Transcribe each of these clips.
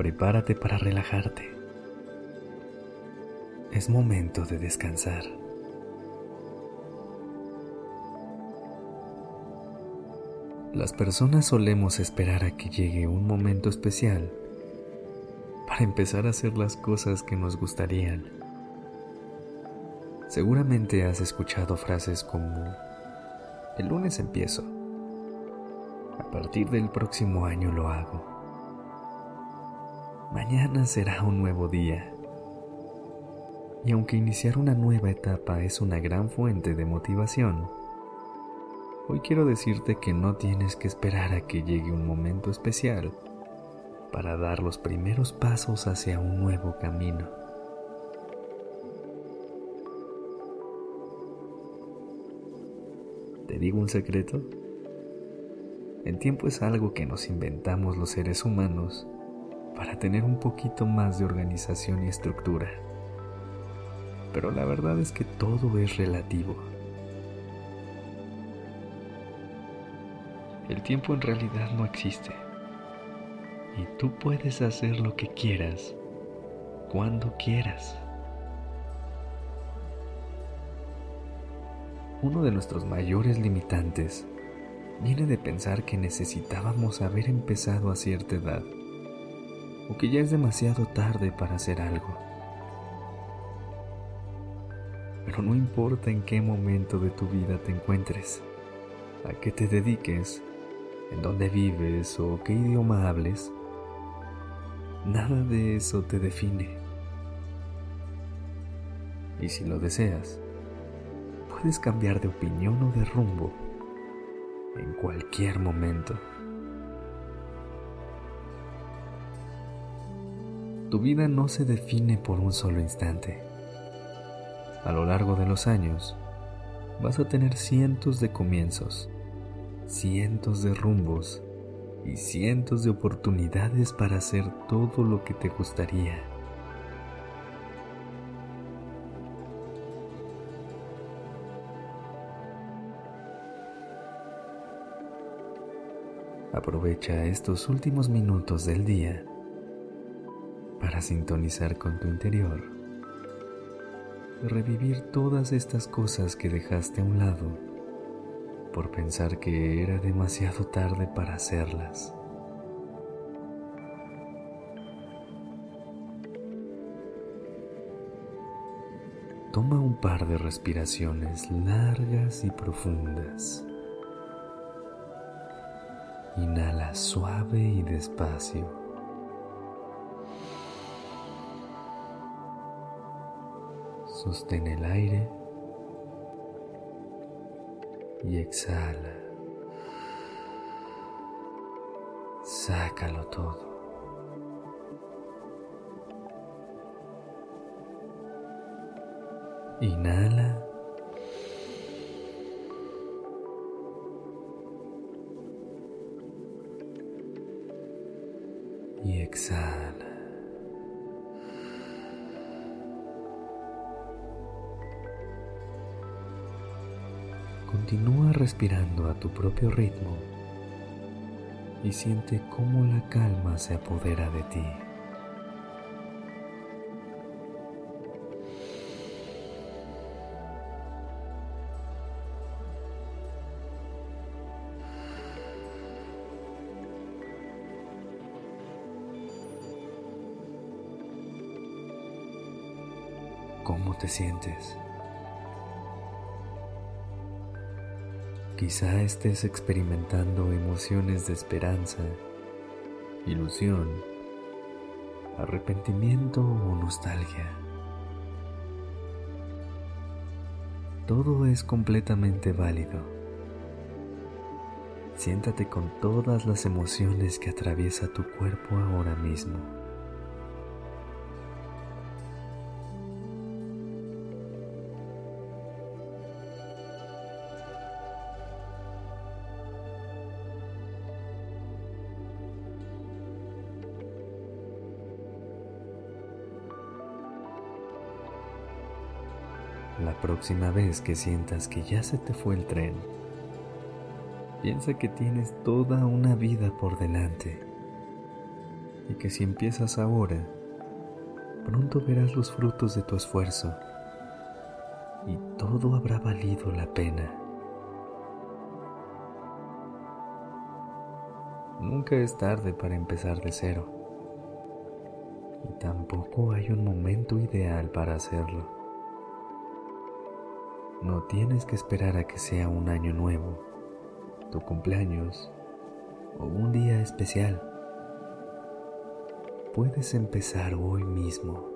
Prepárate para relajarte. Es momento de descansar. Las personas solemos esperar a que llegue un momento especial para empezar a hacer las cosas que nos gustarían. Seguramente has escuchado frases como, el lunes empiezo, a partir del próximo año lo hago, mañana será un nuevo día. Y aunque iniciar una nueva etapa es una gran fuente de motivación, Hoy quiero decirte que no tienes que esperar a que llegue un momento especial para dar los primeros pasos hacia un nuevo camino. ¿Te digo un secreto? El tiempo es algo que nos inventamos los seres humanos para tener un poquito más de organización y estructura. Pero la verdad es que todo es relativo. El tiempo en realidad no existe. Y tú puedes hacer lo que quieras, cuando quieras. Uno de nuestros mayores limitantes viene de pensar que necesitábamos haber empezado a cierta edad o que ya es demasiado tarde para hacer algo. Pero no importa en qué momento de tu vida te encuentres, a qué te dediques en dónde vives o qué idioma hables, nada de eso te define. Y si lo deseas, puedes cambiar de opinión o de rumbo en cualquier momento. Tu vida no se define por un solo instante. A lo largo de los años, vas a tener cientos de comienzos cientos de rumbos y cientos de oportunidades para hacer todo lo que te gustaría. Aprovecha estos últimos minutos del día para sintonizar con tu interior revivir todas estas cosas que dejaste a un lado por pensar que era demasiado tarde para hacerlas. Toma un par de respiraciones largas y profundas. Inhala suave y despacio. Sostén el aire y exhala. Sácalo todo. Inhala. Y exhala. Continúa respirando a tu propio ritmo y siente cómo la calma se apodera de ti. ¿Cómo te sientes? Quizá estés experimentando emociones de esperanza, ilusión, arrepentimiento o nostalgia. Todo es completamente válido. Siéntate con todas las emociones que atraviesa tu cuerpo ahora mismo. La próxima vez que sientas que ya se te fue el tren, piensa que tienes toda una vida por delante y que si empiezas ahora, pronto verás los frutos de tu esfuerzo y todo habrá valido la pena. Nunca es tarde para empezar de cero y tampoco hay un momento ideal para hacerlo. No tienes que esperar a que sea un año nuevo, tu cumpleaños o un día especial. Puedes empezar hoy mismo.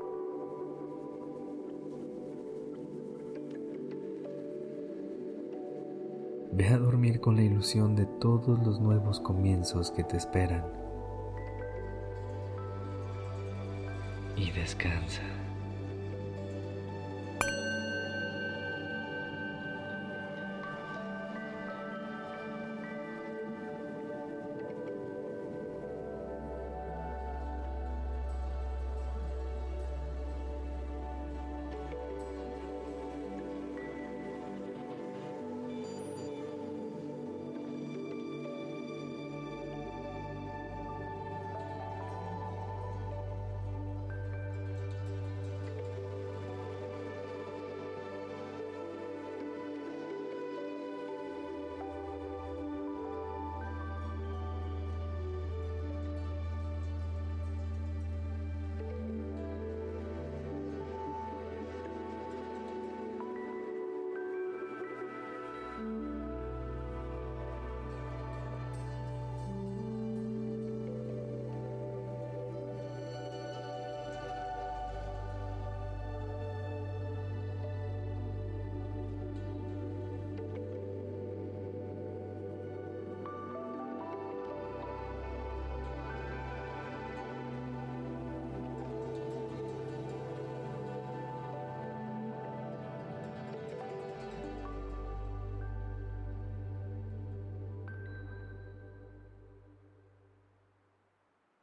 Ve a dormir con la ilusión de todos los nuevos comienzos que te esperan. Y descansa.